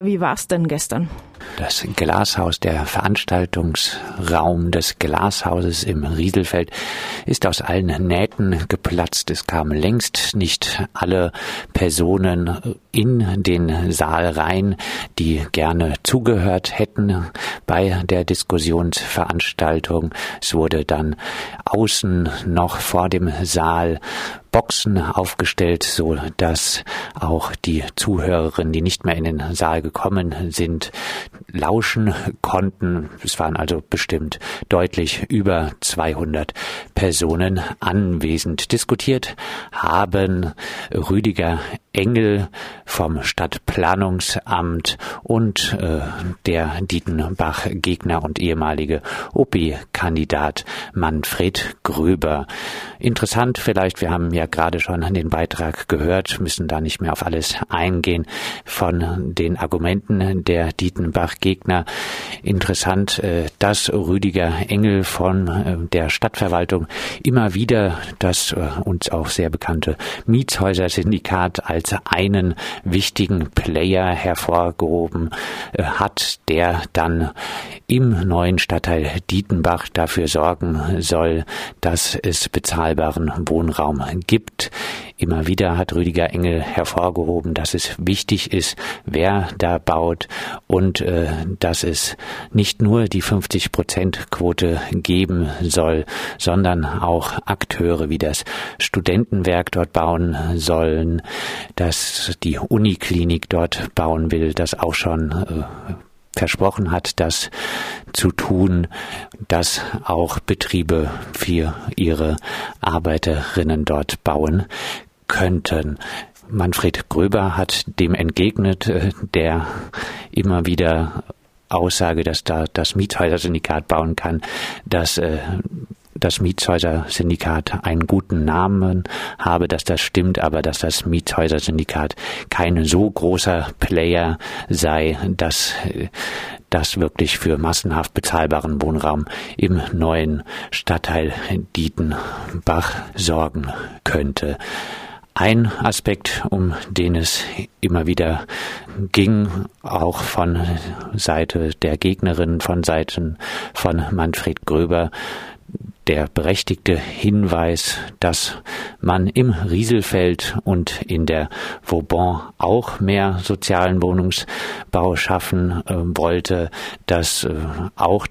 Wie war es denn gestern? Das Glashaus, der Veranstaltungsraum des Glashauses im Rieselfeld, ist aus allen Nähten geplatzt. Es kamen längst nicht alle Personen in den Saal rein, die gerne zugehört hätten bei der Diskussionsveranstaltung. Es wurde dann außen noch vor dem Saal Boxen aufgestellt, so dass auch die Zuhörerinnen, die nicht mehr in den Saal gekommen sind, lauschen konnten. Es waren also bestimmt deutlich über 200 Personen anwesend. Diskutiert haben Rüdiger Engel vom Stadtplanungsamt und äh, der Dietenbach-Gegner und ehemalige OP-Kandidat Manfred Gröber. Interessant vielleicht, wir haben ja gerade schon den Beitrag gehört, müssen da nicht mehr auf alles eingehen von den Argumenten der Dietenbach-Gegner. Interessant, äh, dass Rüdiger Engel von äh, der Stadtverwaltung immer wieder das äh, uns auch sehr bekannte Mietshäuser-Syndikat als einen wichtigen Player hervorgehoben hat, der dann im neuen Stadtteil Dietenbach dafür sorgen soll, dass es bezahlbaren Wohnraum gibt. Immer wieder hat Rüdiger Engel hervorgehoben, dass es wichtig ist, wer da baut und äh, dass es nicht nur die 50 Prozent Quote geben soll, sondern auch Akteure wie das Studentenwerk dort bauen sollen, dass die Uniklinik dort bauen will, das auch schon äh, versprochen hat, das zu tun, dass auch Betriebe für ihre Arbeiterinnen dort bauen könnten. Manfred Gröber hat dem entgegnet, äh, der immer wieder Aussage, dass da das Mietshäuser-Syndikat bauen kann, dass äh, das Mietshäuser-Syndikat einen guten Namen habe, dass das stimmt, aber dass das Mietshäuser-Syndikat kein so großer Player sei, dass das wirklich für massenhaft bezahlbaren Wohnraum im neuen Stadtteil Dietenbach sorgen könnte. Ein Aspekt, um den es immer wieder ging, auch von Seite der Gegnerin, von Seiten von Manfred Gröber, der berechtigte Hinweis, dass man im Rieselfeld und in der Vauban auch mehr sozialen Wohnungsbau schaffen äh, wollte, dass äh, auch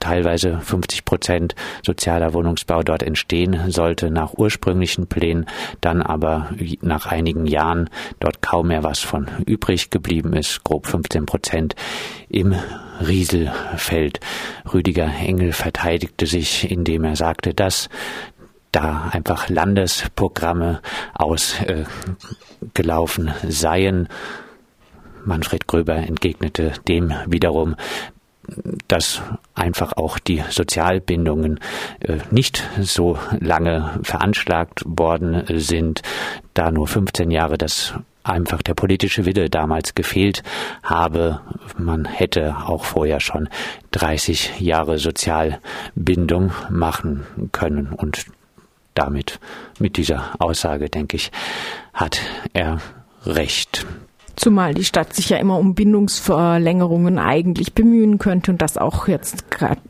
teilweise 50 Prozent sozialer Wohnungsbau dort entstehen sollte nach ursprünglichen Plänen, dann aber nach einigen Jahren dort kaum mehr was von übrig geblieben ist, grob 15 Prozent im Rieselfeld. Rüdiger Engel verteidigte sich, indem er sagte, dass da einfach Landesprogramme ausgelaufen äh, seien. Manfred Gröber entgegnete dem wiederum, dass einfach auch die Sozialbindungen äh, nicht so lange veranschlagt worden sind, da nur 15 Jahre das einfach der politische Wille damals gefehlt habe. Man hätte auch vorher schon 30 Jahre Sozialbindung machen können und damit mit dieser Aussage, denke ich, hat er recht. Zumal die Stadt sich ja immer um Bindungsverlängerungen eigentlich bemühen könnte und das auch jetzt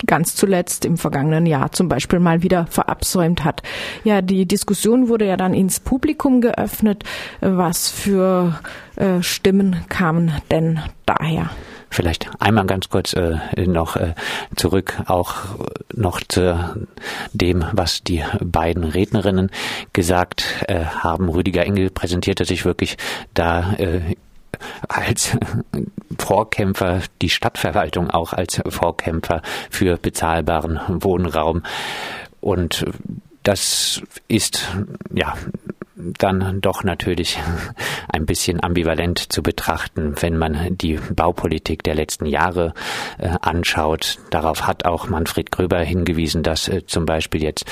ganz zuletzt im vergangenen Jahr zum Beispiel mal wieder verabsäumt hat. Ja, die Diskussion wurde ja dann ins Publikum geöffnet. Was für äh, Stimmen kamen denn daher? Vielleicht einmal ganz kurz äh, noch äh, zurück, auch noch zu dem, was die beiden Rednerinnen gesagt äh, haben. Rüdiger Engel präsentierte sich wirklich da äh, als Vorkämpfer, die Stadtverwaltung auch als Vorkämpfer für bezahlbaren Wohnraum. Und das ist ja dann doch natürlich ein bisschen ambivalent zu betrachten, wenn man die Baupolitik der letzten Jahre äh, anschaut. Darauf hat auch Manfred Gröber hingewiesen, dass äh, zum Beispiel jetzt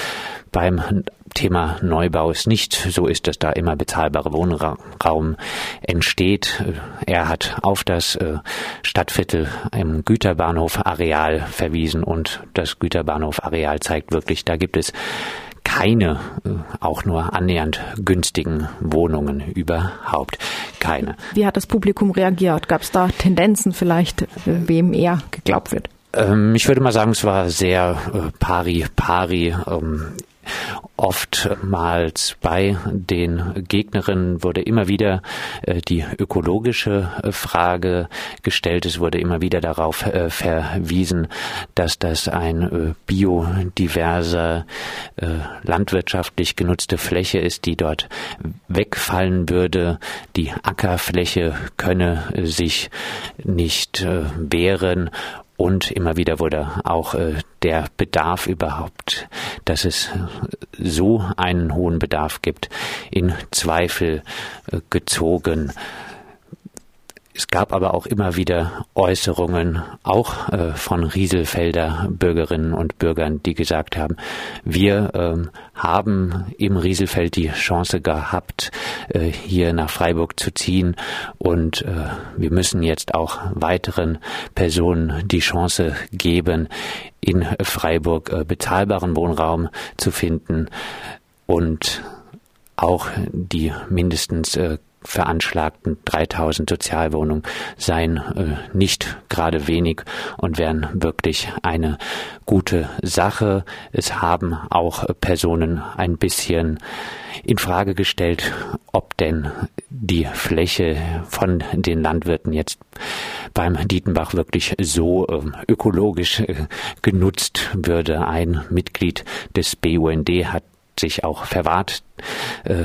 beim Thema Neubau es nicht so ist, dass da immer bezahlbarer Wohnraum entsteht. Er hat auf das äh, Stadtviertel im Güterbahnhof Areal verwiesen und das Güterbahnhof Areal zeigt wirklich, da gibt es keine, äh, auch nur annähernd günstigen Wohnungen überhaupt. Keine. Wie hat das Publikum reagiert? Gab es da Tendenzen vielleicht, wem eher geglaubt wird? Ähm, ich würde mal sagen, es war sehr äh, pari pari. Ähm, Oftmals bei den Gegnerinnen wurde immer wieder äh, die ökologische äh, Frage gestellt. Es wurde immer wieder darauf äh, verwiesen, dass das ein biodiverser, landwirtschaftlich genutzte Fläche ist, die dort wegfallen würde. Die Ackerfläche könne sich nicht wehren und immer wieder wurde auch äh, der Bedarf überhaupt, dass es so einen hohen Bedarf gibt, in Zweifel äh, gezogen. Es gab aber auch immer wieder Äußerungen, auch äh, von Rieselfelder Bürgerinnen und Bürgern, die gesagt haben, wir ähm, haben im Rieselfeld die Chance gehabt, äh, hier nach Freiburg zu ziehen. Und äh, wir müssen jetzt auch weiteren Personen die Chance geben, in Freiburg äh, bezahlbaren Wohnraum zu finden und auch die mindestens äh, veranschlagten 3000 Sozialwohnungen seien äh, nicht gerade wenig und wären wirklich eine gute Sache. Es haben auch Personen ein bisschen in Frage gestellt, ob denn die Fläche von den Landwirten jetzt beim Dietenbach wirklich so äh, ökologisch genutzt würde. Ein Mitglied des BUND hat sich auch verwahrt, äh,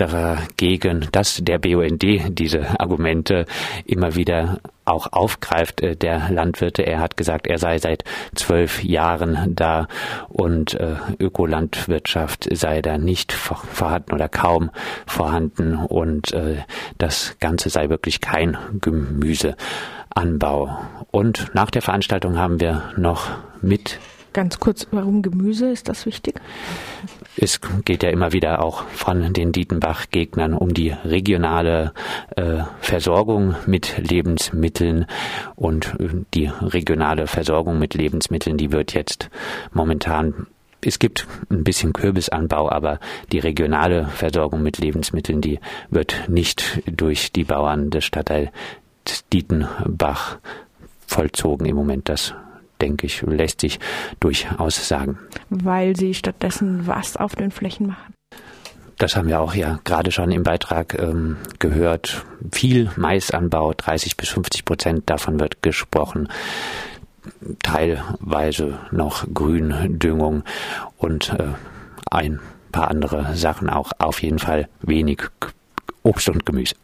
dagegen, dass der BUND diese Argumente immer wieder auch aufgreift, äh, der Landwirte. Er hat gesagt, er sei seit zwölf Jahren da und äh, Ökolandwirtschaft sei da nicht vorhanden oder kaum vorhanden und äh, das Ganze sei wirklich kein Gemüseanbau. Und nach der Veranstaltung haben wir noch mit Ganz kurz, warum Gemüse? Ist das wichtig? Es geht ja immer wieder auch von den Dietenbach-Gegnern um die regionale äh, Versorgung mit Lebensmitteln und äh, die regionale Versorgung mit Lebensmitteln, die wird jetzt momentan es gibt ein bisschen Kürbisanbau, aber die regionale Versorgung mit Lebensmitteln, die wird nicht durch die Bauern des Stadtteils Dietenbach vollzogen im Moment. Das denke ich, lässt sich durchaus sagen. Weil sie stattdessen was auf den Flächen machen? Das haben wir auch ja gerade schon im Beitrag ähm, gehört. Viel Maisanbau, 30 bis 50 Prozent davon wird gesprochen. Teilweise noch Gründüngung und äh, ein paar andere Sachen auch. Auf jeden Fall wenig Obst und Gemüse.